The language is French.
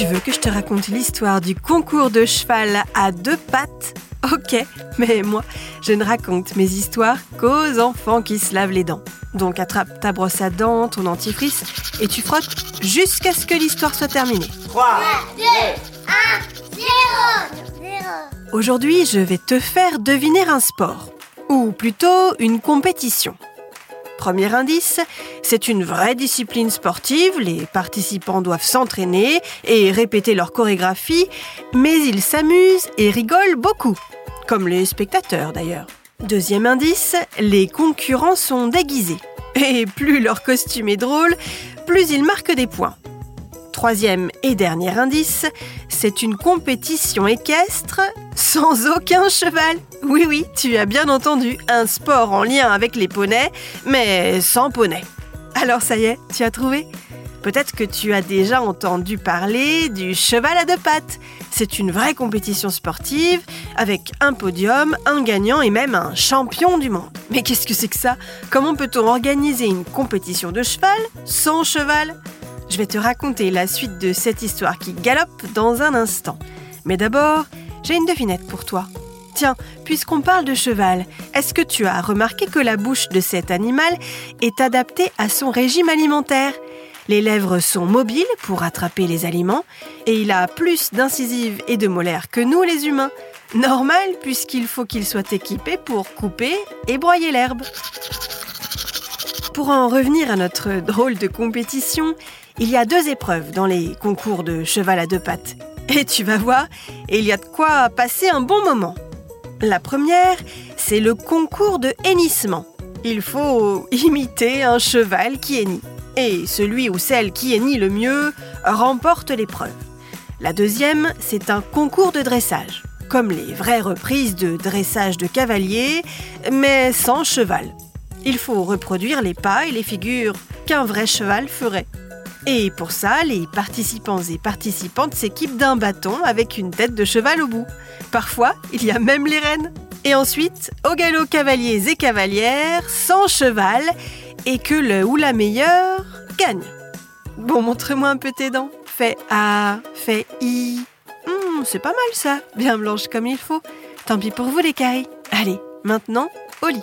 Tu veux que je te raconte l'histoire du concours de cheval à deux pattes? Ok, mais moi, je ne raconte mes histoires qu'aux enfants qui se lavent les dents. Donc attrape ta brosse à dents, ton dentifrice, et tu frottes jusqu'à ce que l'histoire soit terminée. 3, 2, 1, 0, 0. Aujourd'hui, je vais te faire deviner un sport, ou plutôt une compétition. Premier indice, c'est une vraie discipline sportive, les participants doivent s'entraîner et répéter leur chorégraphie, mais ils s'amusent et rigolent beaucoup, comme les spectateurs d'ailleurs. Deuxième indice, les concurrents sont déguisés. Et plus leur costume est drôle, plus ils marquent des points. Troisième et dernier indice, c'est une compétition équestre sans aucun cheval. Oui, oui, tu as bien entendu, un sport en lien avec les poneys, mais sans poney. Alors ça y est, tu as trouvé? Peut-être que tu as déjà entendu parler du cheval à deux pattes. C'est une vraie compétition sportive avec un podium, un gagnant et même un champion du monde. Mais qu'est-ce que c'est que ça? Comment peut-on organiser une compétition de cheval sans cheval? Je vais te raconter la suite de cette histoire qui galope dans un instant. Mais d'abord, j'ai une devinette pour toi. Tiens, puisqu'on parle de cheval, est-ce que tu as remarqué que la bouche de cet animal est adaptée à son régime alimentaire? Les lèvres sont mobiles pour attraper les aliments et il a plus d'incisives et de molaires que nous les humains. Normal puisqu'il faut qu'il soit équipé pour couper et broyer l'herbe. Pour en revenir à notre drôle de compétition, il y a deux épreuves dans les concours de cheval à deux pattes. Et tu vas voir, il y a de quoi passer un bon moment. La première, c'est le concours de hennissement. Il faut imiter un cheval qui hennit. Et celui ou celle qui hennit le mieux remporte l'épreuve. La deuxième, c'est un concours de dressage, comme les vraies reprises de dressage de cavalier, mais sans cheval. Il faut reproduire les pas et les figures qu'un vrai cheval ferait. Et pour ça, les participants et participantes s'équipent d'un bâton avec une tête de cheval au bout. Parfois, il y a même les rênes. Et ensuite, au galop cavaliers et cavalières, sans cheval, et que le ou la meilleure gagne. Bon, montre-moi un peu tes dents. Fais A, fais I. Hmm, c'est pas mal ça, bien blanche comme il faut. Tant pis pour vous les cailles. Allez, maintenant, au lit.